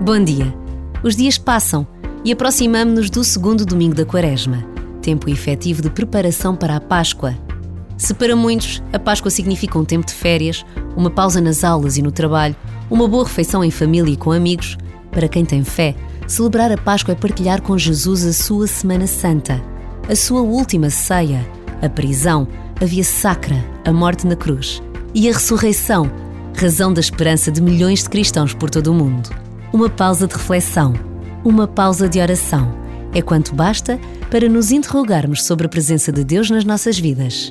Bom dia. Os dias passam e aproximamos-nos do segundo domingo da Quaresma, tempo efetivo de preparação para a Páscoa. Se para muitos a Páscoa significa um tempo de férias, uma pausa nas aulas e no trabalho, uma boa refeição em família e com amigos, para quem tem fé, celebrar a Páscoa é partilhar com Jesus a sua Semana Santa, a sua última ceia, a prisão, a via sacra, a morte na cruz e a ressurreição, razão da esperança de milhões de cristãos por todo o mundo. Uma pausa de reflexão, uma pausa de oração é quanto basta para nos interrogarmos sobre a presença de Deus nas nossas vidas.